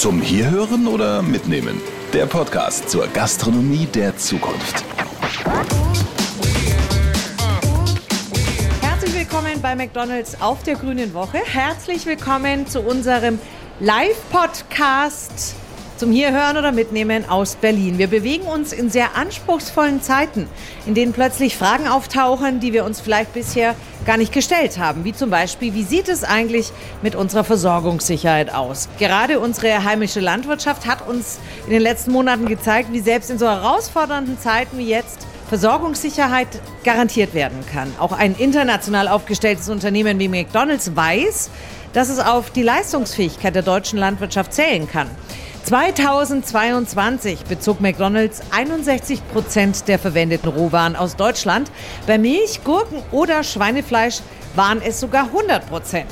Zum Hierhören oder Mitnehmen? Der Podcast zur Gastronomie der Zukunft. Herzlich willkommen bei McDonald's auf der Grünen Woche. Herzlich willkommen zu unserem Live-Podcast zum Hierhören oder Mitnehmen aus Berlin. Wir bewegen uns in sehr anspruchsvollen Zeiten, in denen plötzlich Fragen auftauchen, die wir uns vielleicht bisher gar nicht gestellt haben. Wie zum Beispiel, wie sieht es eigentlich mit unserer Versorgungssicherheit aus? Gerade unsere heimische Landwirtschaft hat uns in den letzten Monaten gezeigt, wie selbst in so herausfordernden Zeiten wie jetzt Versorgungssicherheit garantiert werden kann. Auch ein international aufgestelltes Unternehmen wie McDonald's weiß, dass es auf die Leistungsfähigkeit der deutschen Landwirtschaft zählen kann. 2022 bezog McDonald's 61 Prozent der verwendeten Rohwaren aus Deutschland. Bei Milch, Gurken oder Schweinefleisch waren es sogar 100 Prozent.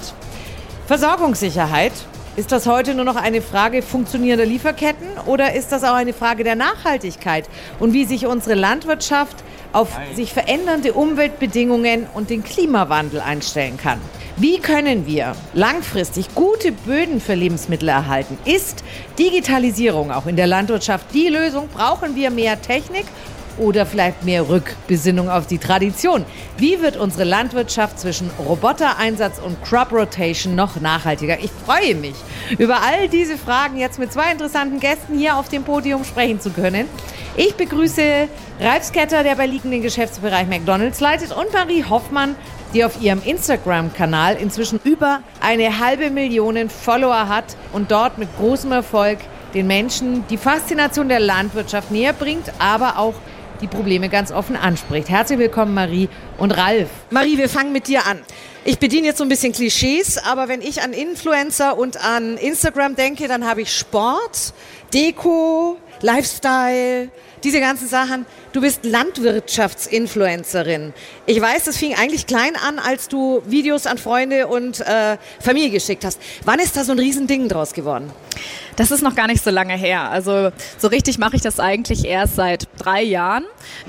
Versorgungssicherheit. Ist das heute nur noch eine Frage funktionierender Lieferketten oder ist das auch eine Frage der Nachhaltigkeit und wie sich unsere Landwirtschaft auf sich verändernde Umweltbedingungen und den Klimawandel einstellen kann? Wie können wir langfristig gute Böden für Lebensmittel erhalten? Ist Digitalisierung auch in der Landwirtschaft die Lösung? Brauchen wir mehr Technik oder vielleicht mehr Rückbesinnung auf die Tradition? Wie wird unsere Landwirtschaft zwischen Robotereinsatz und Crop Rotation noch nachhaltiger? Ich freue mich, über all diese Fragen jetzt mit zwei interessanten Gästen hier auf dem Podium sprechen zu können. Ich begrüße Ralf Sketter, der bei Liegen den Geschäftsbereich McDonalds leitet, und Marie Hoffmann, die auf ihrem Instagram-Kanal inzwischen über eine halbe Million Follower hat und dort mit großem Erfolg den Menschen die Faszination der Landwirtschaft näher bringt, aber auch die Probleme ganz offen anspricht. Herzlich willkommen, Marie und Ralf. Marie, wir fangen mit dir an. Ich bediene jetzt so ein bisschen Klischees, aber wenn ich an Influencer und an Instagram denke, dann habe ich Sport, Deko, Lifestyle, diese ganzen Sachen. Du bist Landwirtschaftsinfluencerin. Ich weiß, das fing eigentlich klein an, als du Videos an Freunde und äh, Familie geschickt hast. Wann ist da so ein Riesending draus geworden? Das ist noch gar nicht so lange her. Also so richtig mache ich das eigentlich erst seit drei Jahren.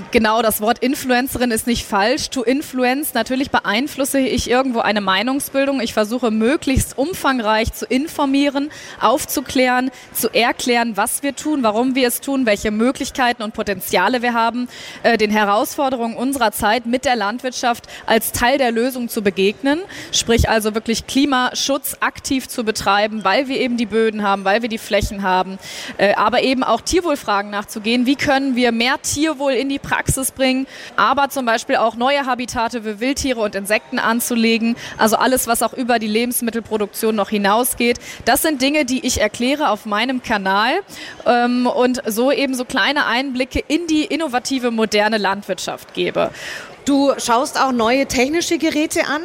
Genau, das Wort Influencerin ist nicht falsch. To influence, natürlich beeinflusse ich irgendwo eine Meinungsbildung. Ich versuche möglichst umfangreich zu informieren, aufzuklären, zu erklären, was wir tun, warum wir es tun, welche Möglichkeiten und Potenziale wir haben, äh, den Herausforderungen unserer Zeit mit der Landwirtschaft als Teil der Lösung zu begegnen. Sprich also wirklich Klimaschutz aktiv zu betreiben, weil wir eben die Böden haben, weil wir die Flächen haben, äh, aber eben auch Tierwohlfragen nachzugehen. Wie können wir mehr Tierwohl in die Praxis bringen, aber zum Beispiel auch neue Habitate für Wildtiere und Insekten anzulegen. Also alles, was auch über die Lebensmittelproduktion noch hinausgeht. Das sind Dinge, die ich erkläre auf meinem Kanal ähm, und so eben so kleine Einblicke in die innovative, moderne Landwirtschaft gebe. Du schaust auch neue technische Geräte an,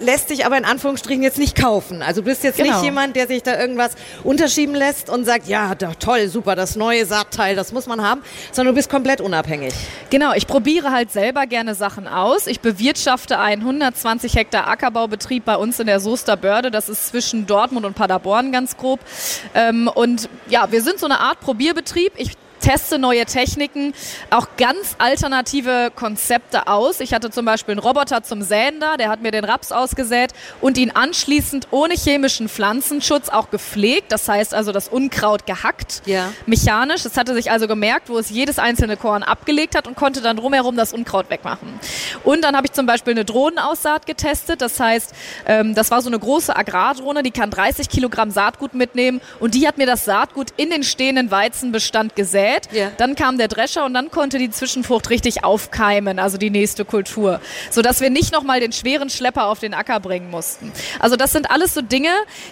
lässt dich aber in Anführungsstrichen jetzt nicht kaufen. Also du bist jetzt genau. nicht jemand, der sich da irgendwas unterschieben lässt und sagt, ja, doch, toll, super, das neue Saatteil, das muss man haben, sondern du bist komplett unabhängig. Genau, ich probiere halt selber gerne Sachen aus. Ich bewirtschafte einen 120 Hektar Ackerbaubetrieb bei uns in der Soester Börde. Das ist zwischen Dortmund und Paderborn ganz grob. Ähm, und ja, wir sind so eine Art Probierbetrieb. Ich teste neue Techniken, auch ganz alternative Konzepte aus. Ich hatte zum Beispiel einen Roboter zum Säen da, der hat mir den Raps ausgesät und ihn anschließend ohne chemischen Pflanzenschutz auch gepflegt. Das heißt also das Unkraut gehackt, ja. mechanisch. Das hatte sich also gemerkt, wo es jedes einzelne Korn abgelegt hat und konnte dann drumherum das Unkraut wegmachen. Und dann habe ich zum Beispiel eine Drohnenaussaat getestet. Das heißt, ähm, das war so eine große Agrardrohne, die kann 30 Kilogramm Saatgut mitnehmen und die hat mir das Saatgut in den stehenden Weizenbestand gesät gesät. Ja. Dann kam der Drescher und dann konnte die Zwischenfrucht richtig aufkeimen, also die nächste Kultur. Sodass wir nicht nochmal den schweren Schlepper auf den Acker bringen mussten. Also das sind alles so Dinge,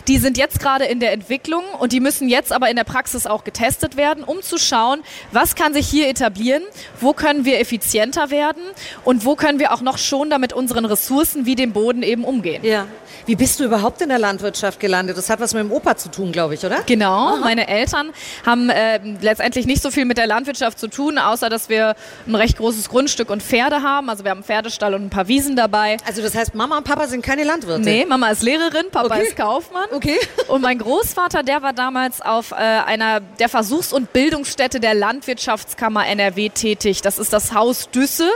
die sind jetzt gerade in der Entwicklung und die müssen jetzt aber in der Praxis auch getestet werden, um zu schauen, was kann sich hier etablieren, wo können wir effizienter werden und wo können wir auch noch schon damit unseren Ressourcen wie dem Boden eben umgehen. Ja. Wie bist du überhaupt in der Landwirtschaft gelandet? Das hat was mit dem Opa zu tun, glaube ich, oder? Genau. Aha. Meine Eltern haben äh, letztendlich nicht so viel mit der Landwirtschaft zu tun, außer dass wir ein recht großes Grundstück und Pferde haben. Also wir haben einen Pferdestall und ein paar Wiesen dabei. Also das heißt, Mama und Papa sind keine Landwirte? Nee, Mama ist Lehrerin, Papa okay. ist Kaufmann. Okay. Und mein Großvater, der war damals auf äh, einer der Versuchs- und Bildungsstätte der Landwirtschaftskammer NRW tätig. Das ist das Haus Düsse.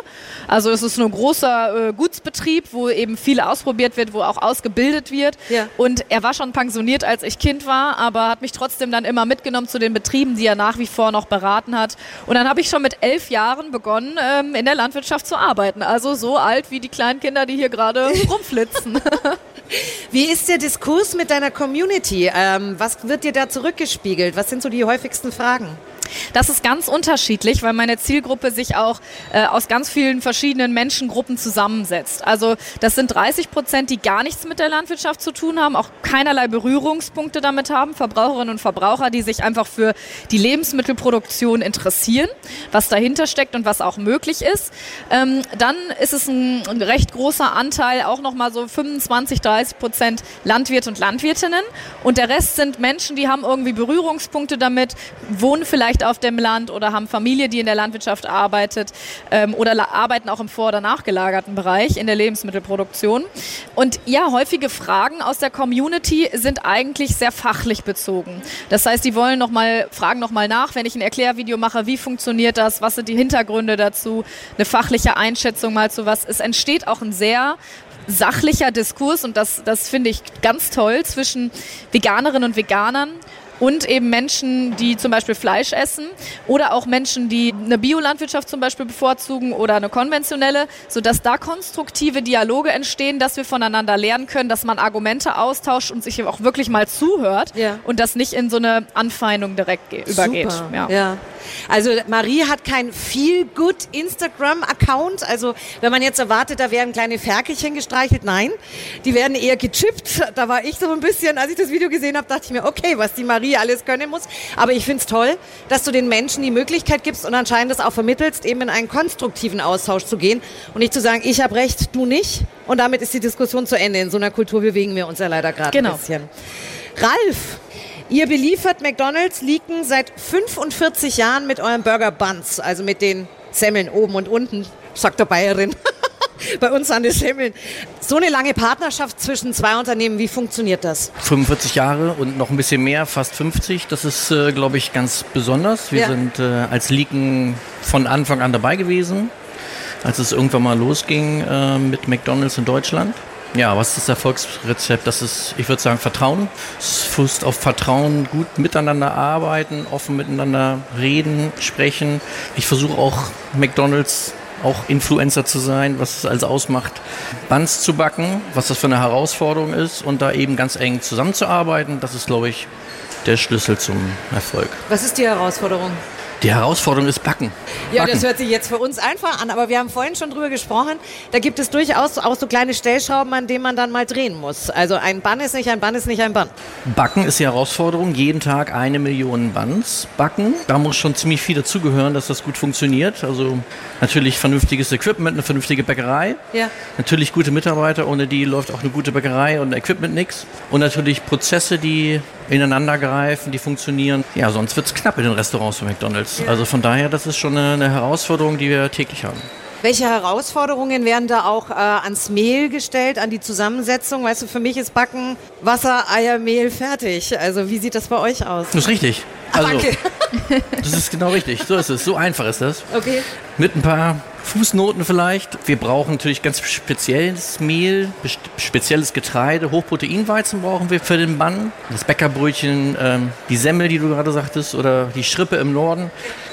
Also es ist ein großer äh, Gutsbetrieb, wo eben viel ausprobiert wird, wo auch ausgebildet gebildet wird. Ja. Und er war schon pensioniert, als ich Kind war, aber hat mich trotzdem dann immer mitgenommen zu den Betrieben, die er nach wie vor noch beraten hat. Und dann habe ich schon mit elf Jahren begonnen, ähm, in der Landwirtschaft zu arbeiten. Also so alt wie die kleinen Kinder, die hier gerade rumflitzen. Wie ist der Diskurs mit deiner Community? Ähm, was wird dir da zurückgespiegelt? Was sind so die häufigsten Fragen? Das ist ganz unterschiedlich, weil meine Zielgruppe sich auch äh, aus ganz vielen verschiedenen Menschengruppen zusammensetzt. Also das sind 30 Prozent, die gar nichts mit der Landwirtschaft zu tun haben, auch keinerlei Berührungspunkte damit haben. Verbraucherinnen und Verbraucher, die sich einfach für die Lebensmittelproduktion interessieren, was dahinter steckt und was auch möglich ist. Ähm, dann ist es ein, recht großer Anteil, auch nochmal so 25, 30 Prozent Landwirte und Landwirtinnen. Und der Rest sind Menschen, die haben irgendwie Berührungspunkte damit, wohnen vielleicht auf dem Land oder haben Familie, die in der Landwirtschaft arbeitet ähm, oder arbeiten auch im vor- oder nachgelagerten Bereich in der Lebensmittelproduktion. Und ja, häufige Fragen aus der Community sind eigentlich sehr fachlich bezogen. Das heißt, die wollen noch mal, fragen nochmal nach, wenn ich ein Erklärvideo mache, wie funktioniert das, was sind die Hintergründe dazu, eine fachliche Einschätzung mal zu was. Es entsteht auch ein sehr sachlicher Diskurs und das, das finde ich ganz toll zwischen Veganerinnen und Veganern und eben Menschen, die zum Beispiel Fleisch essen oder auch Menschen, die eine Biolandwirtschaft zum Beispiel bevorzugen oder eine konventionelle, sodass da konstruktive Dialoge entstehen, dass wir voneinander lernen können, dass man Argumente austauscht und sich auch wirklich mal zuhört Ja. und das nicht in so eine Anfeindung direkt ge- übergeht. Ja. Ja. Also Marie hat kein feel good Instagram-Account. Also wenn man jetzt erwartet, da werden kleine Ferkelchen gestreichelt, nein, die werden eher gechippt. Da war ich so ein bisschen, als ich das Video gesehen habe, dachte ich mir, okay, was die Marie alles können muss. Aber ich finde es toll, dass du den Menschen die Möglichkeit gibst und anscheinend das auch vermittelst, eben in einen konstruktiven Austausch zu gehen und nicht zu sagen, ich habe recht, du nicht. Und damit ist die Diskussion zu Ende. In so einer Kultur bewegen wir uns ja leider gerade Genau. ein bisschen. Ralf, ihr beliefert McDonald's Leaken seit 45 Jahren mit euren Burger Buns, also mit den Semmeln oben und unten, sagt der Bayerin. Bei uns an den Semmeln. So eine lange Partnerschaft zwischen zwei Unternehmen, wie funktioniert das? 45 Jahre und noch ein bisschen mehr, fast 50. Das ist, äh, glaube ich, ganz besonders. Wir Ja. sind äh, als Leaken von Anfang an dabei gewesen, als es irgendwann mal losging äh, mit McDonald's in Deutschland. Ja, was ist das Erfolgsrezept? Das ist, ich würde sagen, Vertrauen. Es fußt auf Vertrauen, gut miteinander arbeiten, offen miteinander reden, sprechen. Ich versuche auch McDonald's auch Influencer zu sein, was es alles ausmacht, Buns zu backen, was das für eine Herausforderung ist und da eben ganz eng zusammenzuarbeiten. Das ist, glaube ich, der Schlüssel zum Erfolg. Was ist die Herausforderung? Die Herausforderung ist Backen. Ja, Backen. das hört sich jetzt für uns einfach an, aber wir haben vorhin schon drüber gesprochen. Da gibt es durchaus auch so kleine Stellschrauben, an denen man dann mal drehen muss. Also ein Bann ist nicht ein Bann ist nicht ein Bann. Backen ist die Herausforderung. Jeden Tag eine Million Buns backen. Da muss schon ziemlich viel dazugehören, dass das gut funktioniert. Also natürlich vernünftiges Equipment, eine vernünftige Bäckerei. Ja. Natürlich gute Mitarbeiter, ohne die läuft auch eine gute Bäckerei und Equipment nix. Und natürlich Prozesse, die ineinander greifen, die funktionieren. Ja, sonst wird's knapp in den Restaurants von McDonalds. Also von daher, das ist schon eine, eine Herausforderung, die wir täglich haben. Welche Herausforderungen werden da auch äh, ans Mehl gestellt, an die Zusammensetzung? Weißt du, für mich ist Backen Wasser, Eier, Mehl fertig. Also wie sieht das bei euch aus? Das ist richtig. Ah, Also, danke. das ist genau richtig. So ist es. So einfach ist das. Okay. Mit ein paar Fußnoten vielleicht. Wir brauchen natürlich ganz spezielles Mehl, spezielles Getreide, Hochproteinweizen brauchen wir für den Bann. Das Bäckerbrötchen, ähm, die Semmel, die du gerade sagtest, oder die Schrippe im Norden.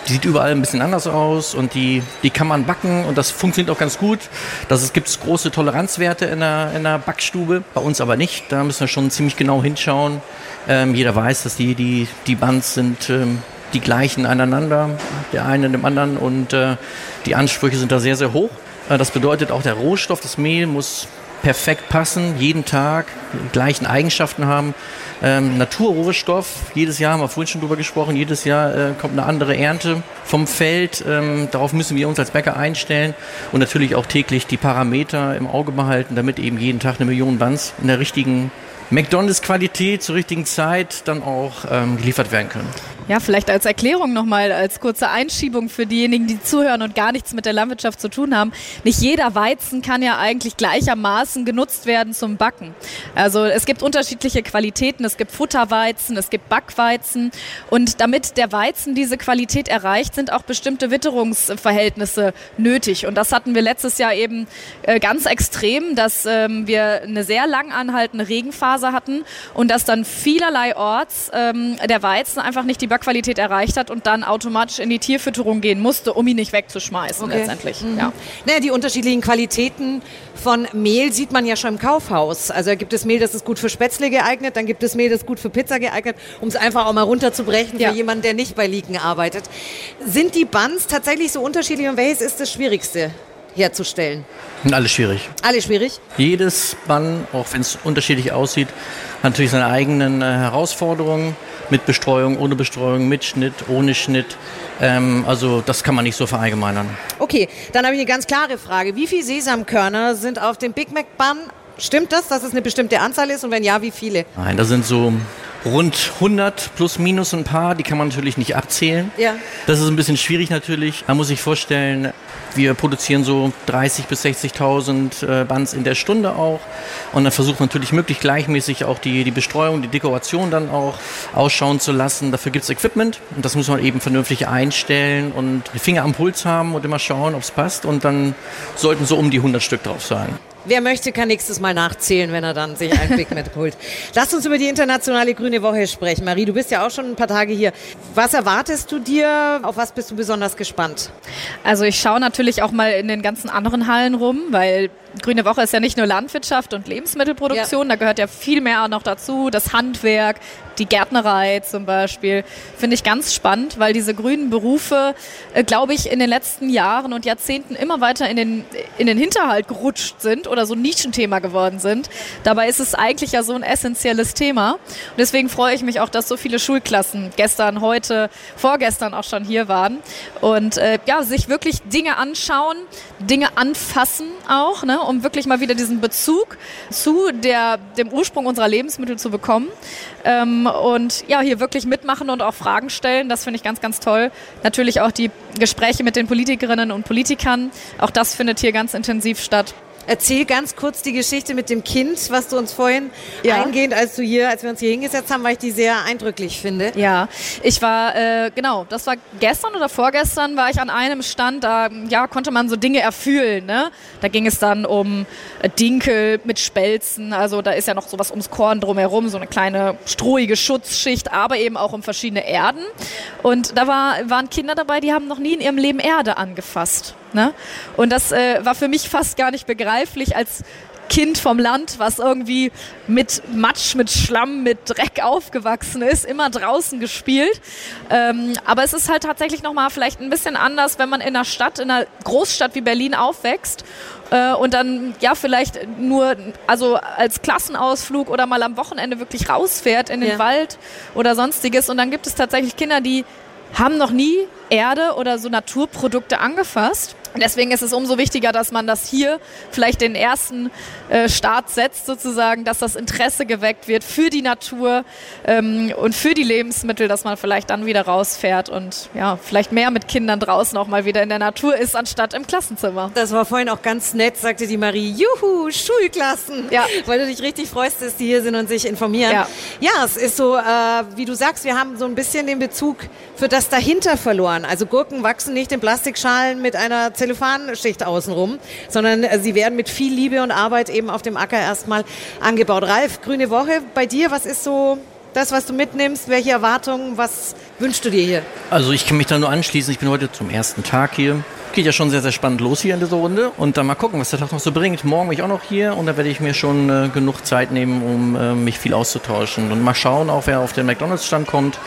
Die sieht überall ein bisschen anders aus und die, die kann man backen und das funktioniert auch ganz gut. Das gibt große Toleranzwerte in der, in der Backstube, bei uns aber nicht. Da müssen wir schon ziemlich genau hinschauen. Ähm, jeder weiß, dass die, die, die Buns sind ähm, die gleichen aneinander, der eine dem anderen und äh, die Ansprüche sind da sehr, sehr hoch. Äh, das bedeutet auch der Rohstoff, das Mehl muss perfekt passen, jeden Tag die gleichen Eigenschaften haben. Ähm, Naturrohstoff, jedes Jahr haben wir vorhin schon drüber gesprochen, jedes Jahr äh, kommt eine andere Ernte vom Feld. Ähm, darauf müssen wir uns als Bäcker einstellen und natürlich auch täglich die Parameter im Auge behalten, damit eben jeden Tag eine Million Buns in der richtigen McDonalds-Qualität zur richtigen Zeit dann auch ähm, geliefert werden können. Ja, vielleicht als Erklärung nochmal, als kurze Einschiebung für diejenigen, die zuhören und gar nichts mit der Landwirtschaft zu tun haben. Nicht jeder Weizen kann ja eigentlich gleichermaßen genutzt werden zum Backen. Also es gibt unterschiedliche Qualitäten Qualitäten. Es gibt Futterweizen, es gibt Backweizen. Und damit der Weizen diese Qualität erreicht, sind auch bestimmte Witterungsverhältnisse nötig. Und das hatten wir letztes Jahr eben äh, ganz extrem, dass ähm, wir eine sehr lang anhaltende Regenphase hatten und dass dann vielerlei Orts ähm, der Weizen einfach nicht die Backqualität erreicht hat und dann automatisch in die Tierfütterung gehen musste, um ihn nicht wegzuschmeißen okay. letztendlich. Mhm. Ja. Naja, die unterschiedlichen Qualitäten von Mehl sieht man ja schon im Kaufhaus. Also da gibt es Mehl, das ist gut für Spätzle geeignet, dann gibt es Mehl, das ist gut für Pizza geeignet, um es einfach auch mal runterzubrechen ja. für jemanden, der nicht bei Liken arbeitet. Sind die Buns tatsächlich so unterschiedlich und welches ist das Schwierigste? Herzustellen? Alles schwierig. Alles schwierig? Jedes Bann, auch wenn es unterschiedlich aussieht, hat natürlich seine eigenen äh, Herausforderungen mit Bestreuung, ohne Bestreuung, mit Schnitt, ohne Schnitt. Ähm, also das kann man nicht so verallgemeinern. Okay, dann habe ich eine ganz klare Frage. Wie viele Sesamkörner sind auf dem Big Mac Bun? Stimmt das, dass es eine bestimmte Anzahl ist und wenn ja, wie viele? Nein, das sind so rund 100 plus minus ein paar, die kann man natürlich nicht abzählen. Ja. Das ist ein bisschen schwierig natürlich. Man muss sich vorstellen, wir produzieren so 30.000 bis 60.000 äh, Bands in der Stunde auch. Und dann versucht man natürlich möglichst gleichmäßig auch die, die Bestreuung, die Dekoration dann auch ausschauen zu lassen. Dafür gibt es Equipment und das muss man eben vernünftig einstellen und die Finger am Puls haben und immer schauen, ob es passt. Und dann sollten so um die 100 Stück drauf sein. Wer möchte, kann nächstes Mal nachzählen, wenn er dann sich ein Big Mac holt. Lass uns über die internationale Grüne Woche sprechen. Marie, du bist ja auch schon ein paar Tage hier. Was erwartest du dir? Auf was bist du besonders gespannt? Also ich schaue natürlich auch mal in den ganzen anderen Hallen rum, weil Grüne Woche ist ja nicht nur Landwirtschaft und Lebensmittelproduktion, ja. da gehört ja viel mehr noch dazu. Das Handwerk, die Gärtnerei zum Beispiel, finde ich ganz spannend, weil diese grünen Berufe, äh, glaube ich, in den letzten Jahren und Jahrzehnten immer weiter in den, in den Hinterhalt gerutscht sind oder so ein Nischenthema geworden sind. Dabei ist es eigentlich ja so ein essentielles Thema. Und deswegen freue ich mich auch, dass so viele Schulklassen gestern, heute, vorgestern auch schon hier waren und äh, ja, sich wirklich Dinge anschauen, Dinge anfassen auch, ne, um wirklich mal wieder diesen Bezug zu der, dem Ursprung unserer Lebensmittel zu bekommen. Ähm, und ja, hier wirklich mitmachen und auch Fragen stellen. Das finde ich ganz, ganz toll. Natürlich auch die Gespräche mit den Politikerinnen und Politikern. Auch das findet hier ganz intensiv statt. Erzähl ganz kurz die Geschichte mit dem Kind, was du uns vorhin ja. eingehend, als du hier, als wir uns hier hingesetzt haben, weil ich die sehr eindrücklich finde. Ja, ich war, äh, genau, das war gestern oder vorgestern, war ich an einem Stand, da ja, konnte man so Dinge erfüllen. Ne? Da ging es dann um Dinkel mit Spelzen, also da ist ja noch sowas ums Korn drumherum, so eine kleine strohige Schutzschicht, aber eben auch um verschiedene Erden. Und da war, waren Kinder dabei, die haben noch nie in ihrem Leben Erde angefasst. Ne? Und das äh, war für mich fast gar nicht begreiflich als Kind vom Land, was irgendwie mit Matsch, mit Schlamm, mit Dreck aufgewachsen ist, immer draußen gespielt. Ähm, aber es ist halt tatsächlich nochmal vielleicht ein bisschen anders, wenn man in einer Stadt, in einer Großstadt wie Berlin aufwächst äh, und dann ja vielleicht nur, also als Klassenausflug oder mal am Wochenende wirklich rausfährt in den ja. Wald oder sonstiges. Und dann gibt es tatsächlich Kinder, die haben noch nie Erde oder so Naturprodukte angefasst Deswegen ist es umso wichtiger, dass man das hier vielleicht den ersten äh, Start setzt, sozusagen, dass das Interesse geweckt wird für die Natur ähm, und für die Lebensmittel, dass man vielleicht dann wieder rausfährt und ja, vielleicht mehr mit Kindern draußen auch mal wieder in der Natur ist, anstatt im Klassenzimmer. Das war vorhin auch ganz nett, sagte die Marie. Juhu, Schulklassen! Ja. Weil du dich richtig freust, dass die hier sind und sich informieren. Ja, ja es ist so, äh, wie du sagst, wir haben so ein bisschen den Bezug für das dahinter verloren. Also Gurken wachsen nicht in Plastikschalen mit einer Zell Zellophanschicht außenrum, sondern äh, sie werden mit viel Liebe und Arbeit eben auf dem Acker erstmal angebaut. Ralf, Grüne Woche, bei dir, was ist so das, was du mitnimmst? Welche Erwartungen, was wünschst du dir hier? Also ich kann mich da nur anschließen. Ich bin heute zum ersten Tag hier geht ja schon sehr, sehr spannend los hier in dieser Runde. Und dann mal gucken, was der Tag noch so bringt. Morgen bin ich auch noch hier und da werde ich mir schon äh, genug Zeit nehmen, um äh, mich viel auszutauschen. Und mal schauen, auch wer auf den McDonalds-Stand kommt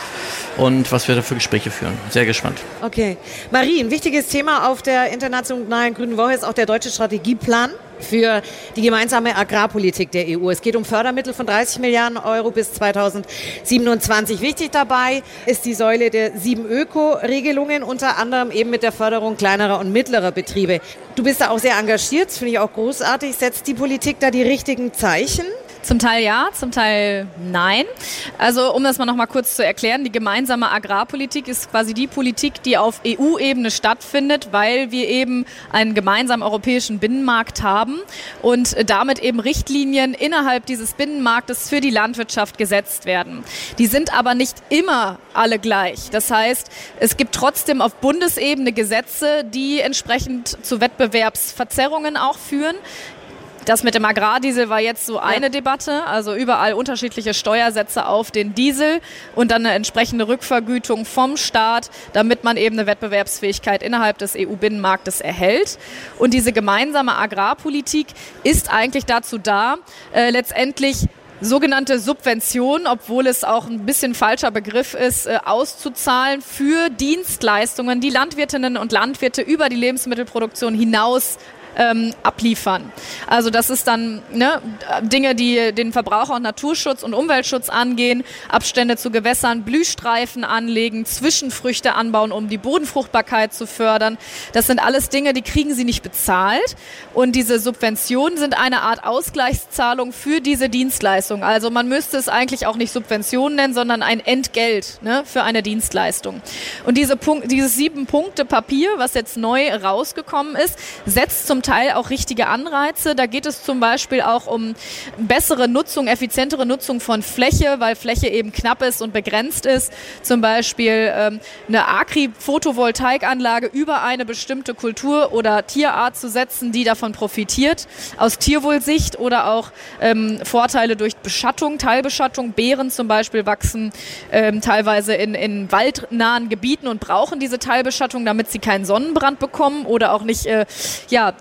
und was wir da für Gespräche führen. Sehr gespannt. Okay. Marie, ein wichtiges Thema auf der Internationalen Grünen Woche ist auch der deutsche Strategieplan für die gemeinsame Agrarpolitik der EU. Es geht um Fördermittel von 30 Milliarden Euro bis 2027. Wichtig dabei ist die Säule der sieben Öko-Regelungen, unter anderem eben mit der Förderung kleinerer und mittlerer Betriebe. Du bist da auch sehr engagiert, finde ich auch großartig. Setzt die Politik da die richtigen Zeichen? Zum Teil ja, zum Teil nein. Also um das mal noch mal kurz zu erklären, die gemeinsame Agrarpolitik ist quasi die Politik, die auf EU-Ebene stattfindet, weil wir eben einen gemeinsamen europäischen Binnenmarkt haben und damit eben Richtlinien innerhalb dieses Binnenmarktes für die Landwirtschaft gesetzt werden. Die sind aber nicht immer alle gleich. Das heißt, es gibt trotzdem auf Bundesebene Gesetze, die entsprechend zu Wettbewerbsverzerrungen auch führen. Das mit dem Agrardiesel war jetzt so eine ja. Debatte, also überall unterschiedliche Steuersätze auf den Diesel und dann eine entsprechende Rückvergütung vom Staat, damit man eben eine Wettbewerbsfähigkeit innerhalb des EU-Binnenmarktes erhält. Und diese gemeinsame Agrarpolitik ist eigentlich dazu da, äh, letztendlich sogenannte Subvention, obwohl es auch ein bisschen falscher Begriff ist, äh, auszuzahlen für Dienstleistungen, die Landwirtinnen und Landwirte über die Lebensmittelproduktion hinaus ähm, abliefern. Also das ist dann ne, Dinge, die den Verbraucher- und Naturschutz und Umweltschutz angehen, Abstände zu Gewässern, Blühstreifen anlegen, Zwischenfrüchte anbauen, um die Bodenfruchtbarkeit zu fördern. Das sind alles Dinge, die kriegen sie nicht bezahlt. Und diese Subventionen sind eine Art Ausgleichszahlung für diese Dienstleistung. Also man müsste es eigentlich auch nicht Subventionen nennen, sondern ein Entgelt ne, für eine Dienstleistung. Und diese Punkt, dieses sieben Punkte Papier, was jetzt neu rausgekommen ist, setzt zum Teil auch richtige Anreize. Da geht es zum Beispiel auch um bessere Nutzung, effizientere Nutzung von Fläche, weil Fläche eben knapp ist und begrenzt ist. Zum Beispiel ähm, eine Agri-Photovoltaikanlage über eine bestimmte Kultur oder Tierart zu setzen, die davon profitiert, aus Tierwohlsicht oder auch ähm, Vorteile durch Beschattung, Teilbeschattung. Beeren zum Beispiel wachsen ähm, teilweise in, in waldnahen Gebieten und brauchen diese Teilbeschattung, damit sie keinen Sonnenbrand bekommen oder auch nicht äh, ja,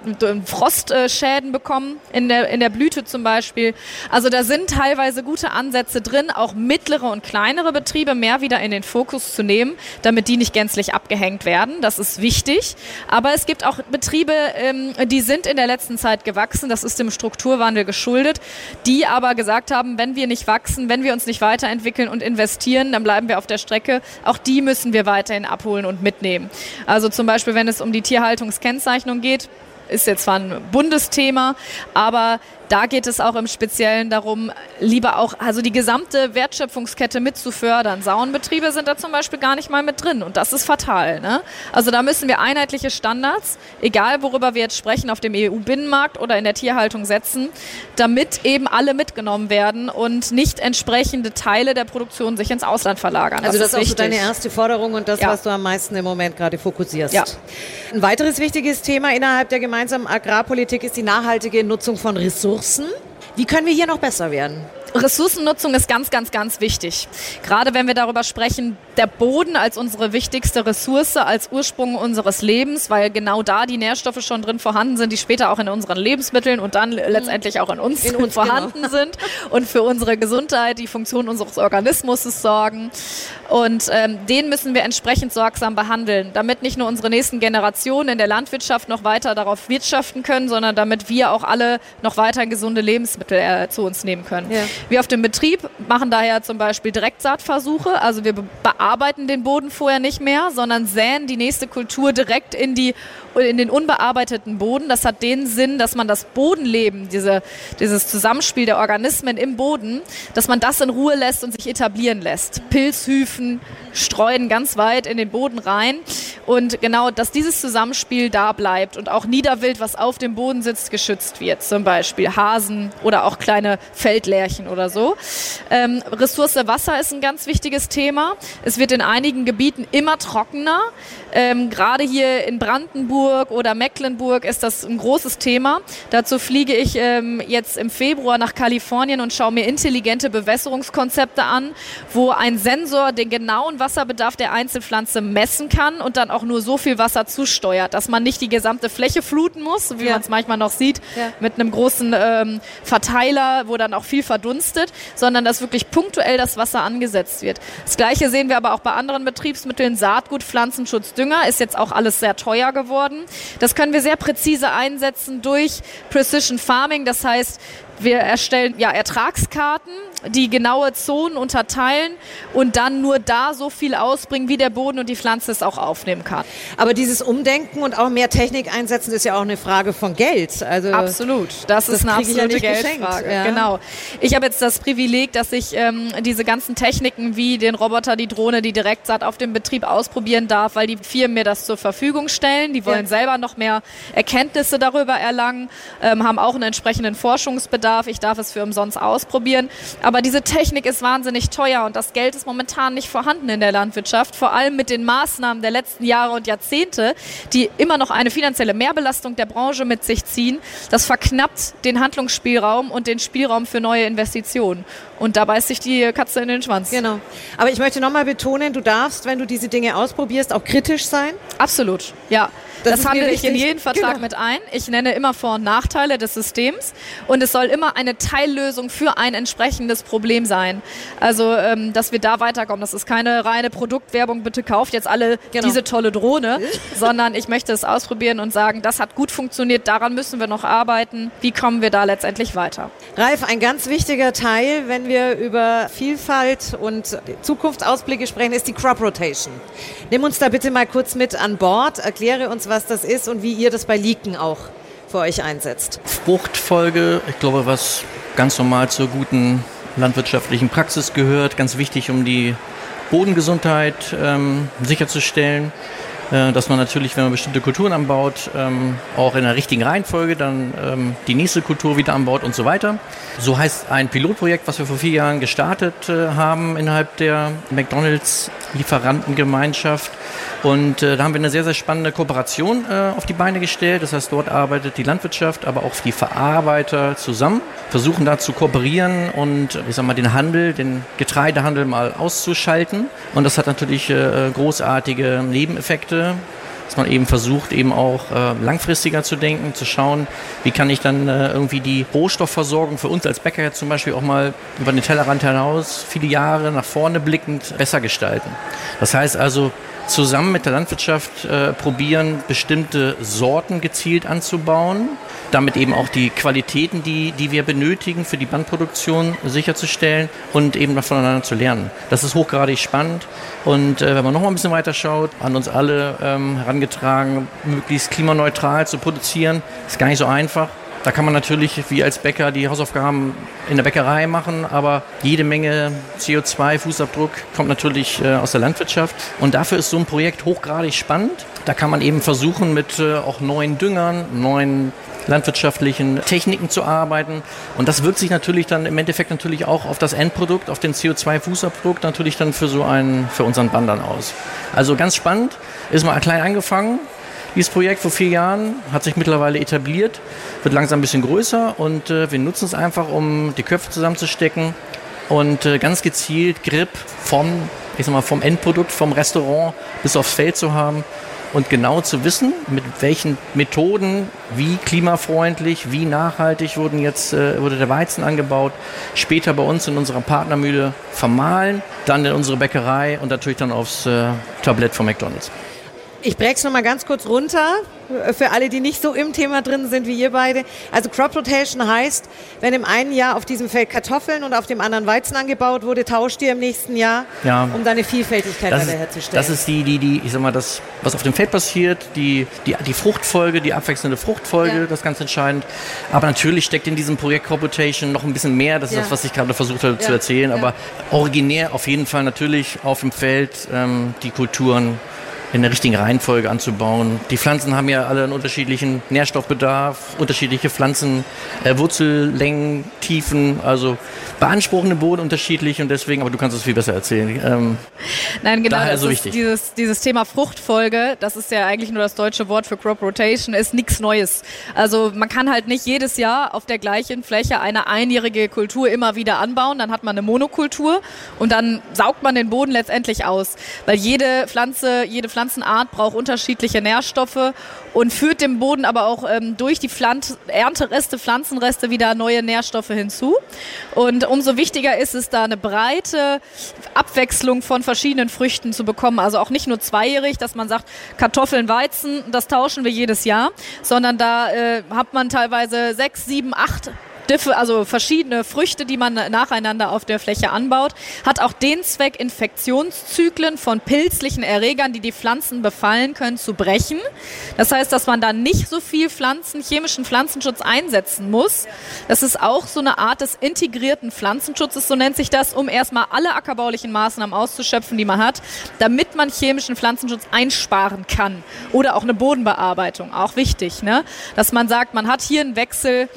Frostschäden bekommen in der, in der Blüte zum Beispiel. Also da sind teilweise gute Ansätze drin, auch mittlere und kleinere Betriebe mehr wieder in den Fokus zu nehmen, damit die nicht gänzlich abgehängt werden. Das ist wichtig. Aber es gibt auch Betriebe, ähm, die sind in der letzten Zeit gewachsen. Das ist dem Strukturwandel geschuldet, die aber gesagt haben, wenn wir nicht wachsen, wenn wir uns nicht weiterentwickeln und investieren, dann bleiben wir auf der Strecke. Auch die müssen wir weiterhin abholen und mitnehmen. Also zum Beispiel, wenn es um die Tierhaltungskennzeichnung geht, ist jetzt zwar ein Bundesthema, aber da geht es auch im Speziellen darum, lieber auch, also die gesamte Wertschöpfungskette mit zu fördern. Sauenbetriebe sind da zum Beispiel gar nicht mal mit drin und das ist fatal. Ne? Also da müssen wir einheitliche Standards, egal worüber wir jetzt sprechen, auf dem EU-Binnenmarkt oder in der Tierhaltung setzen, damit eben alle mitgenommen werden und nicht entsprechende Teile der Produktion sich ins Ausland verlagern. Also das, das ist auch so deine erste Forderung und das, ja. was du am meisten im Moment gerade fokussierst. Ja. Ein weiteres wichtiges Thema innerhalb der gemeinsamen Agrarpolitik ist die nachhaltige Nutzung von Ressourcen. Ressourcen. Wie können wir hier noch besser werden? Ressourcennutzung ist ganz, ganz, ganz wichtig. Gerade wenn wir darüber sprechen, der Boden als unsere wichtigste Ressource, als Ursprung unseres Lebens, weil genau da die Nährstoffe schon drin vorhanden sind, die später auch in unseren Lebensmitteln und dann letztendlich auch in uns, in uns vorhanden genau. sind und für unsere Gesundheit, die Funktion unseres Organismus sorgen. Und ähm, den müssen wir entsprechend sorgsam behandeln, damit nicht nur unsere nächsten Generationen in der Landwirtschaft noch weiter darauf wirtschaften können, sondern damit wir auch alle noch weiter gesunde Lebensmittel äh, zu uns nehmen können. Ja. Wir auf dem Betrieb machen daher zum Beispiel Direktsaatversuche. Also wir bearbeiten den Boden vorher nicht mehr, sondern säen die nächste Kultur direkt in, die, in den unbearbeiteten Boden. Das hat den Sinn, dass man das Bodenleben, diese, dieses Zusammenspiel der Organismen im Boden, dass man das in Ruhe lässt und sich etablieren lässt. Pilzhüfen streuen ganz weit in den Boden rein. Und genau, dass dieses Zusammenspiel da bleibt und auch Niederwild, was auf dem Boden sitzt, geschützt wird. Zum Beispiel Hasen oder auch kleine Feldlärchen oder so. Ähm, Ressource Wasser ist ein ganz wichtiges Thema. Es wird in einigen Gebieten immer trockener. Ähm, Gerade hier in Brandenburg oder Mecklenburg ist das ein großes Thema. Dazu fliege ich ähm, jetzt im Februar nach Kalifornien und schaue mir intelligente Bewässerungskonzepte an, wo ein Sensor den genauen Wasserbedarf der Einzelpflanze messen kann und dann auch nur so viel Wasser zusteuert, dass man nicht die gesamte Fläche fluten muss, wie ja. man es manchmal noch sieht, ja. mit einem großen ähm, Verteiler, wo dann auch viel verdunstet, sondern dass wirklich punktuell das Wasser angesetzt wird. Das gleiche sehen wir aber auch bei anderen Betriebsmitteln, Saatgut, Pflanzenschutz, Dünger ist jetzt auch alles sehr teuer geworden. Das können wir sehr präzise einsetzen durch Precision Farming. Das heißt, Wir erstellen ja, Ertragskarten, die genaue Zonen unterteilen und dann nur da so viel ausbringen, wie der Boden und die Pflanze es auch aufnehmen kann. Aber dieses Umdenken und auch mehr Technik einsetzen ist ja auch eine Frage von Geld. Also Absolut. Das, das ist eine absolute ja Geldfrage. Ja. Genau. Ich habe jetzt das Privileg, dass ich ähm, diese ganzen Techniken wie den Roboter, die Drohne, die Direktsaat auf dem Betrieb ausprobieren darf, weil die Firmen mir das zur Verfügung stellen. Die wollen ja. selber noch mehr Erkenntnisse darüber erlangen, ähm, haben auch einen entsprechenden Forschungsbedarf. Ich darf es für umsonst ausprobieren. Aber diese Technik ist wahnsinnig teuer und das Geld ist momentan nicht vorhanden in der Landwirtschaft, vor allem mit den Maßnahmen der letzten Jahre und Jahrzehnte, die immer noch eine finanzielle Mehrbelastung der Branche mit sich ziehen. Das verknappt den Handlungsspielraum und den Spielraum für neue Investitionen. Und da beißt sich die Katze in den Schwanz. Genau. Aber ich möchte nochmal betonen, du darfst, wenn du diese Dinge ausprobierst, auch kritisch sein. Absolut, ja. Das, das handle ich in jeden Vertrag genau. mit ein. Ich nenne immer Vor- und Nachteile des Systems und es soll immer eine Teillösung für ein entsprechendes Problem sein. Also, ähm, dass wir da weiterkommen. Das ist keine reine Produktwerbung, bitte kauft jetzt alle genau. diese tolle Drohne, sondern ich möchte es ausprobieren und sagen, das hat gut funktioniert, daran müssen wir noch arbeiten. Wie kommen wir da letztendlich weiter? Ralf, ein ganz wichtiger Teil, wenn wir über Vielfalt und Zukunftsausblicke sprechen, ist die Crop Rotation. Nimm uns da bitte mal kurz mit an Bord, erkläre uns, was das ist und wie ihr das bei Leaken auch für euch einsetzt. Fruchtfolge, ich glaube, was ganz normal zur guten landwirtschaftlichen Praxis gehört, ganz wichtig, um die Bodengesundheit ähm, sicherzustellen. Äh, dass man natürlich, wenn man bestimmte Kulturen anbaut, ähm, auch in der richtigen Reihenfolge dann ähm, die nächste Kultur wieder anbaut und so weiter. So heißt ein Pilotprojekt, was wir vor vier Jahren gestartet äh, haben innerhalb der McDonalds Lieferantengemeinschaft. Und äh, da haben wir eine sehr, sehr spannende Kooperation äh, auf die Beine gestellt. Das heißt, dort arbeitet die Landwirtschaft, aber auch die Verarbeiter zusammen, versuchen da zu kooperieren und ich sag mal, den Handel, den Getreidehandel mal auszuschalten. Und das hat natürlich äh, großartige Nebeneffekte dass man eben versucht, eben auch äh, langfristiger zu denken, zu schauen, wie kann ich dann äh, irgendwie die Rohstoffversorgung für uns als Bäcker zum Beispiel auch mal über den Tellerrand hinaus viele Jahre nach vorne blickend besser gestalten. Das heißt also, zusammen mit der Landwirtschaft äh, probieren, bestimmte Sorten gezielt anzubauen, damit eben auch die Qualitäten, die, die wir benötigen für die Bandproduktion sicherzustellen und eben voneinander zu lernen. Das ist hochgradig spannend und äh, wenn man noch mal ein bisschen weiter schaut, an uns alle ähm, herangetragen, möglichst klimaneutral zu produzieren, ist gar nicht so einfach. Da kann man natürlich wie als Bäcker die Hausaufgaben in der Bäckerei machen, aber jede Menge CO2-Fußabdruck kommt natürlich äh, aus der Landwirtschaft. Und dafür ist so ein Projekt hochgradig spannend. Da kann man eben versuchen, mit äh, auch neuen Düngern, neuen landwirtschaftlichen Techniken zu arbeiten. Und das wirkt sich natürlich dann im Endeffekt natürlich auch auf das Endprodukt, auf den CO2-Fußabdruck natürlich dann für so einen, für unseren Bandern aus. Also ganz spannend. Ist mal klein angefangen, dieses Projekt vor vier Jahren hat sich mittlerweile etabliert, wird langsam ein bisschen größer und äh, wir nutzen es einfach, um die Köpfe zusammenzustecken und äh, ganz gezielt Grip vom, ich sag mal, vom Endprodukt, vom Restaurant bis aufs Feld zu haben und genau zu wissen, mit welchen Methoden, wie klimafreundlich, wie nachhaltig wurden jetzt, äh, wurde der Weizen angebaut, später bei uns in unserer Partnermühle vermahlen, dann in unsere Bäckerei und natürlich dann aufs äh, Tablett von McDonald's. Ich breche es nochmal ganz kurz runter, für alle, die nicht so im Thema drin sind wie ihr beide. Also Crop Rotation heißt, wenn im einen Jahr auf diesem Feld Kartoffeln und auf dem anderen Weizen angebaut wurde, tauscht ihr im nächsten Jahr, ja. um deine Vielfältigkeit das wiederherzustellen. Das ist die, die, die, ich sag mal, das, was auf dem Feld passiert, die, die, die Fruchtfolge, die abwechselnde Fruchtfolge, ja. das ist ganz entscheidend. Aber natürlich steckt in diesem Projekt Crop Rotation noch ein bisschen mehr. Das ist ja. das, was ich gerade versucht habe zu erzählen. Aber originär auf jeden Fall natürlich auf dem Feld ähm, die Kulturen in der richtigen Reihenfolge anzubauen. Die Pflanzen haben ja alle einen unterschiedlichen Nährstoffbedarf, unterschiedliche Pflanzen, äh, Wurzellängen, Tiefen, also beanspruchende Boden unterschiedlich und deswegen, aber du kannst es viel besser erzählen. Ähm, Nein, genau, das so wichtig. Dieses, dieses Thema Fruchtfolge, das ist ja eigentlich nur das deutsche Wort für Crop Rotation, ist nichts Neues. Also man kann halt nicht jedes Jahr auf der gleichen Fläche eine einjährige Kultur immer wieder anbauen, dann hat man eine Monokultur und dann saugt man den Boden letztendlich aus, weil jede Pflanze, jede Pflanze Pflanzenart braucht unterschiedliche Nährstoffe und führt dem Boden aber auch ähm, durch die Pflanz Erntereste, Pflanzenreste wieder neue Nährstoffe hinzu. Und umso wichtiger ist es, da eine breite Abwechslung von verschiedenen Früchten zu bekommen. Also auch nicht nur zweijährig, dass man sagt, Kartoffeln, Weizen, das tauschen wir jedes Jahr, sondern da äh, hat man teilweise sechs, sieben, acht also verschiedene Früchte, die man nacheinander auf der Fläche anbaut, hat auch den Zweck, Infektionszyklen von pilzlichen Erregern, die die Pflanzen befallen können, zu brechen. Das heißt, dass man da nicht so viel Pflanzen, chemischen Pflanzenschutz einsetzen muss. Das ist auch so eine Art des integrierten Pflanzenschutzes, so nennt sich das, um erstmal alle ackerbaulichen Maßnahmen auszuschöpfen, die man hat, damit man chemischen Pflanzenschutz einsparen kann. Oder auch eine Bodenbearbeitung, auch wichtig, ne? dass man sagt, man hat hier einen Wechsel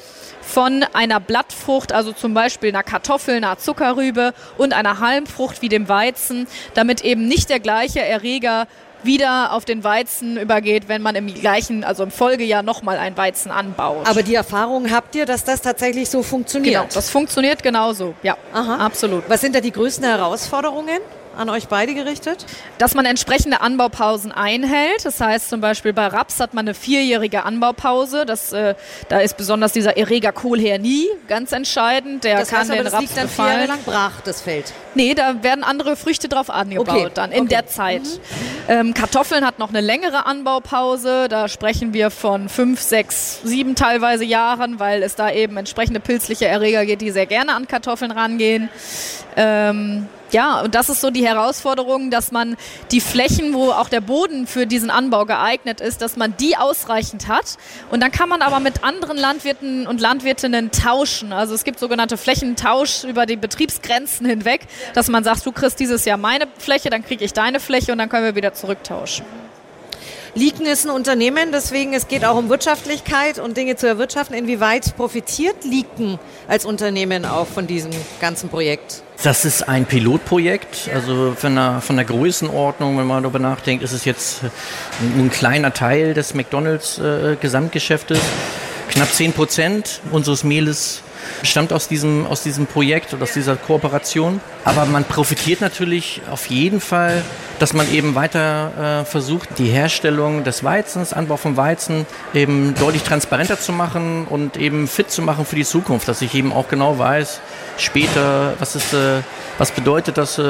von einer Blattfrucht, also zum Beispiel einer Kartoffel, einer Zuckerrübe und einer Halmfrucht wie dem Weizen, damit eben nicht der gleiche Erreger wieder auf den Weizen übergeht, wenn man im gleichen, also im Folgejahr nochmal ein Weizen anbaut. Aber die Erfahrung habt ihr, dass das tatsächlich so funktioniert? Genau, das funktioniert genauso. Ja, Aha. absolut. Was sind da die größten Herausforderungen? An euch beide gerichtet? Dass man entsprechende Anbaupausen einhält. Das heißt zum Beispiel bei Raps hat man eine vierjährige Anbaupause. Das, äh, da ist besonders dieser Erreger Kohlhernie ganz entscheidend. Der das kann heißt aber, den das Raps liegt dann befallen. vier Jahre lang brach, das Feld? Nee, da werden andere Früchte drauf angebaut Okay, dann in okay. der Zeit. Ähm, Kartoffeln hat noch eine längere Anbaupause. Da sprechen wir von fünf, sechs, sieben teilweise Jahren, weil es da eben entsprechende pilzliche Erreger gibt, die sehr gerne an Kartoffeln rangehen. Ähm, ja, und das ist so die Herausforderung, dass man die Flächen, wo auch der Boden für diesen Anbau geeignet ist, dass man die ausreichend hat. Und dann kann man aber mit anderen Landwirten und Landwirtinnen tauschen. Also es gibt sogenannte Flächentausch über die Betriebsgrenzen hinweg, dass man sagt, du kriegst dieses Jahr meine Fläche, dann kriege ich deine Fläche und dann können wir wieder zurücktauschen. Liken ist ein Unternehmen, deswegen es geht auch um Wirtschaftlichkeit und Dinge zu erwirtschaften. Inwieweit profitiert Liken als Unternehmen auch von diesem ganzen Projekt? Das ist ein Pilotprojekt, also von der, von der Größenordnung, wenn man darüber nachdenkt, ist es jetzt ein, ein kleiner Teil des McDonalds äh, Gesamtgeschäftes. Knapp 10 Prozent unseres Mehles stammt aus diesem, aus diesem Projekt und aus dieser Kooperation. Aber man profitiert natürlich auf jeden Fall, dass man eben weiter äh, versucht, die Herstellung des Weizens, Anbau von Weizen eben deutlich transparenter zu machen und eben fit zu machen für die Zukunft, dass ich eben auch genau weiß, später, was ist, äh, was bedeutet das äh,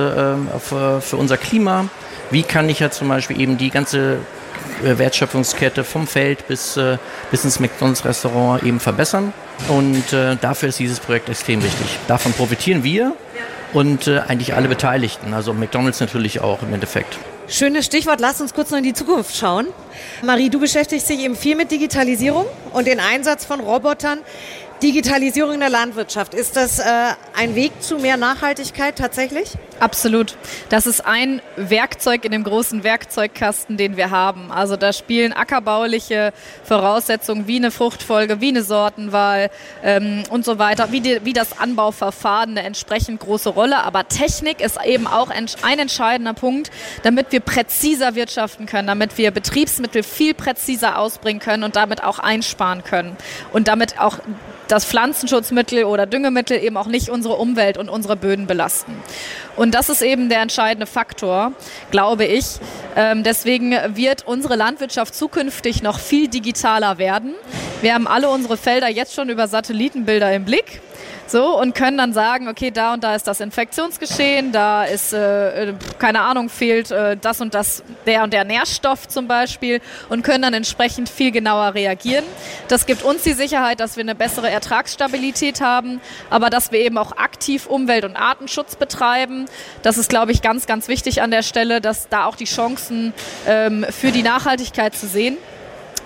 für, für unser Klima? Wie kann ich ja zum Beispiel eben die ganze Wertschöpfungskette vom Feld bis, äh, bis ins McDonalds-Restaurant eben verbessern. Und äh, dafür ist dieses Projekt extrem wichtig. Davon profitieren wir und äh, eigentlich alle Beteiligten, also McDonalds natürlich auch im Endeffekt. Schönes Stichwort, lass uns kurz noch in die Zukunft schauen. Marie, du beschäftigst dich eben viel mit Digitalisierung und den Einsatz von Robotern. Digitalisierung in der Landwirtschaft, ist das äh, ein Weg zu mehr Nachhaltigkeit tatsächlich? Absolut. Das ist ein Werkzeug in dem großen Werkzeugkasten, den wir haben. Also da spielen ackerbauliche Voraussetzungen wie eine Fruchtfolge, wie eine Sortenwahl ähm, und so weiter, wie, die, wie das Anbauverfahren eine entsprechend große Rolle. Aber Technik ist eben auch ein entscheidender Punkt, damit wir präziser wirtschaften können, damit wir Betriebsmittel viel präziser ausbringen können und damit auch einsparen können und damit auch das Pflanzenschutzmittel oder Düngemittel eben auch nicht unsere Umwelt und unsere Böden belasten. Und das ist eben der entscheidende Faktor, glaube ich. Ähm, deswegen wird unsere Landwirtschaft zukünftig noch viel digitaler werden. Wir haben alle unsere Felder jetzt schon über Satellitenbilder im Blick. So, und können dann sagen, okay, da und da ist das Infektionsgeschehen, da ist, äh, keine Ahnung, fehlt äh, das und das, der und der Nährstoff zum Beispiel und können dann entsprechend viel genauer reagieren. Das gibt uns die Sicherheit, dass wir eine bessere Ertragsstabilität haben, aber dass wir eben auch aktiv Umwelt- und Artenschutz betreiben. Das ist, glaube ich, ganz, ganz wichtig an der Stelle, dass da auch die Chancen ähm, für die Nachhaltigkeit zu sehen.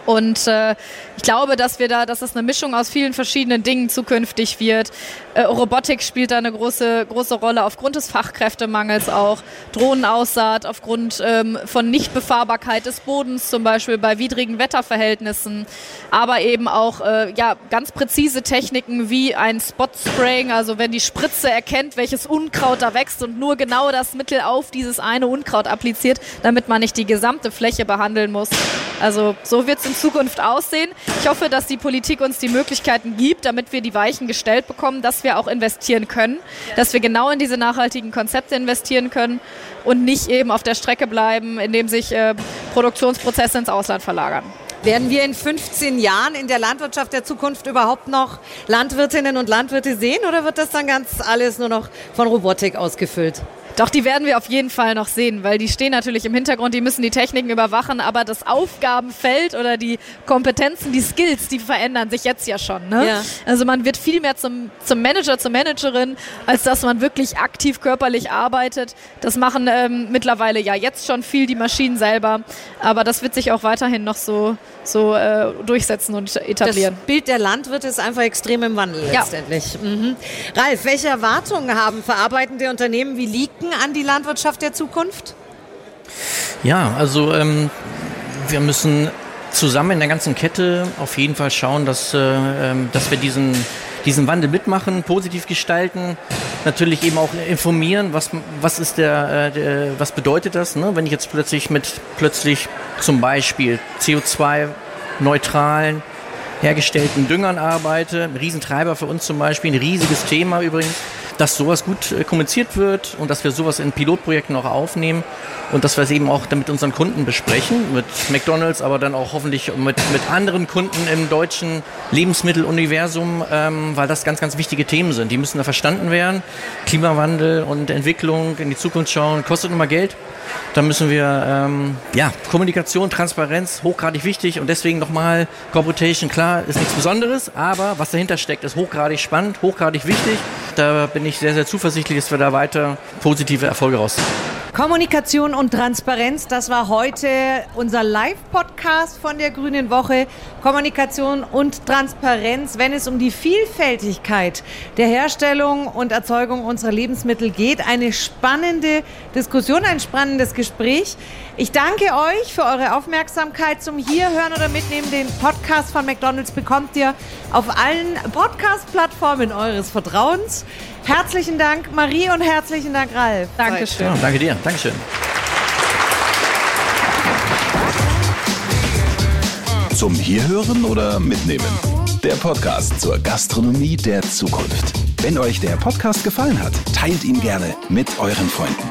Und äh, ich glaube, dass wir da, dass es eine Mischung aus vielen verschiedenen Dingen zukünftig wird. Äh, Robotik spielt da eine große, große Rolle aufgrund des Fachkräftemangels auch. Drohnenaussaat aufgrund ähm, von Nichtbefahrbarkeit des Bodens, zum Beispiel bei widrigen Wetterverhältnissen. Aber eben auch äh, ja, ganz präzise Techniken wie ein Spot-Spraying, also wenn die Spritze erkennt, welches Unkraut da wächst und nur genau das Mittel auf dieses eine Unkraut appliziert, damit man nicht die gesamte Fläche behandeln muss. Also so wird es in Zukunft aussehen. Ich hoffe, dass die Politik uns die Möglichkeiten gibt, damit wir die Weichen gestellt bekommen, dass wir auch investieren können, dass wir genau in diese nachhaltigen Konzepte investieren können und nicht eben auf der Strecke bleiben, indem sich äh, Produktionsprozesse ins Ausland verlagern. Werden wir in 15 Jahren in der Landwirtschaft der Zukunft überhaupt noch Landwirtinnen und Landwirte sehen oder wird das dann ganz alles nur noch von Robotik ausgefüllt? Doch, die werden wir auf jeden Fall noch sehen, weil die stehen natürlich im Hintergrund, die müssen die Techniken überwachen, aber das Aufgabenfeld oder die Kompetenzen, die Skills, die verändern sich jetzt ja schon. Ne? Ja. Also man wird viel mehr zum, zum Manager, zur Managerin, als dass man wirklich aktiv körperlich arbeitet. Das machen ähm, mittlerweile ja jetzt schon viel die Maschinen selber, aber das wird sich auch weiterhin noch so, so äh, durchsetzen und etablieren. Das Bild der Landwirte ist einfach extrem im Wandel ja. letztendlich. Mhm. Ralf, welche Erwartungen haben verarbeitende Unternehmen wie Liken an die Landwirtschaft der Zukunft? Ja, also ähm, wir müssen zusammen in der ganzen Kette auf jeden Fall schauen, dass, äh, ähm, dass wir diesen, diesen Wandel mitmachen, positiv gestalten, natürlich eben auch informieren, was, was ist der, äh, der was bedeutet das, ne? wenn ich jetzt plötzlich mit plötzlich zum Beispiel CO2-neutralen hergestellten Düngern arbeite, ein Riesentreiber für uns zum Beispiel, ein riesiges Thema übrigens dass sowas gut äh, kommuniziert wird und dass wir sowas in Pilotprojekten auch aufnehmen und dass wir es eben auch mit unseren Kunden besprechen, mit McDonalds, aber dann auch hoffentlich mit, mit anderen Kunden im deutschen Lebensmitteluniversum, ähm, weil das ganz, ganz wichtige Themen sind. Die müssen da verstanden werden. Klimawandel und Entwicklung in die Zukunft schauen, kostet immer Geld. Da müssen wir, ähm, ja, Kommunikation, Transparenz, hochgradig wichtig und deswegen nochmal Corporation, klar, ist nichts Besonderes, aber was dahinter steckt, ist hochgradig spannend, hochgradig wichtig. Da bin ich sehr, sehr zuversichtlich, dass wir da weiter positive Erfolge rausziehen. Kommunikation und Transparenz, das war heute unser Live-Podcast von der Grünen Woche. Kommunikation und Transparenz, wenn es um die Vielfältigkeit der Herstellung und Erzeugung unserer Lebensmittel geht. Eine spannende Diskussion, ein spannendes Gespräch. Ich danke euch für eure Aufmerksamkeit zum Hierhören oder Mitnehmen. Den Podcast von McDonald's bekommt ihr auf allen Podcast-Plattformen eures Vertrauens. Herzlichen Dank, Marie, und herzlichen Dank, Ralf. Dankeschön. Ja, danke dir. Dankeschön. Zum Hierhören oder Mitnehmen? Der Podcast zur Gastronomie der Zukunft. Wenn euch der Podcast gefallen hat, teilt ihn gerne mit euren Freunden.